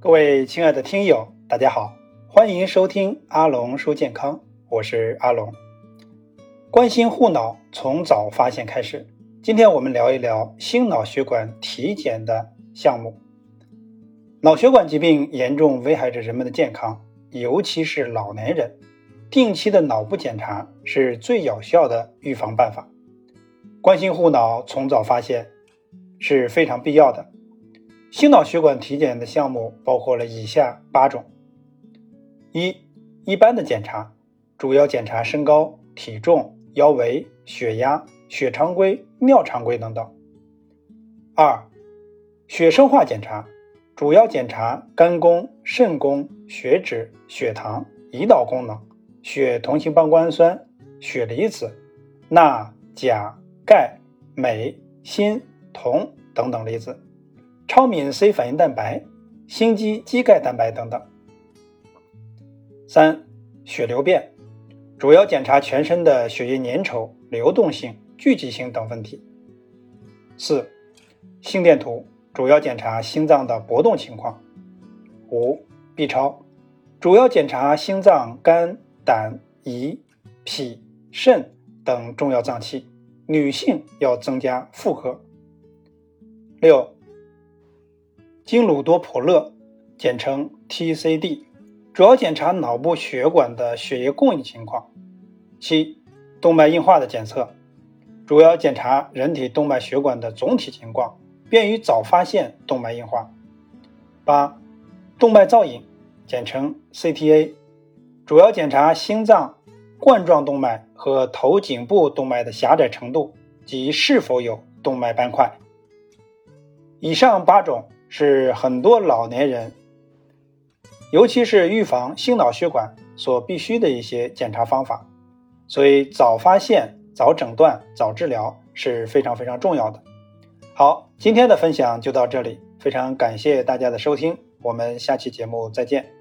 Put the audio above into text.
各位亲爱的听友，大家好，欢迎收听阿龙说健康，我是阿龙。关心护脑，从早发现开始。今天我们聊一聊心脑血管体检的项目。脑血管疾病严重危害着人们的健康，尤其是老年人。定期的脑部检查是最有效的预防办法。关心护脑，从早发现是非常必要的。心脑血管体检的项目包括了以下八种：一、一般的检查，主要检查身高、体重、腰围、血压、血常规、尿常规等等；二、血生化检查，主要检查肝功、肾功、血脂、血糖、胰岛功能、血同型半胱氨酸、血离子、钠、钾、钙、镁、锌、铜等等离子。超敏 C 反应蛋白、心肌肌钙蛋白等等。三、血流变，主要检查全身的血液粘稠、流动性、聚集性等问题。四、心电图，主要检查心脏的搏动情况。五、B 超，主要检查心脏、肝、胆、胰、脾、肾等重要脏器，女性要增加妇科。六。经鲁多普勒，简称 TCD，主要检查脑部血管的血液供应情况。七、动脉硬化的检测，主要检查人体动脉血管的总体情况，便于早发现动脉硬化。八、动脉造影，简称 CTA，主要检查心脏冠状动脉和头颈部动脉的狭窄程度及是否有动脉斑块。以上八种。是很多老年人，尤其是预防心脑血管所必须的一些检查方法，所以早发现、早诊断、早治疗是非常非常重要的。好，今天的分享就到这里，非常感谢大家的收听，我们下期节目再见。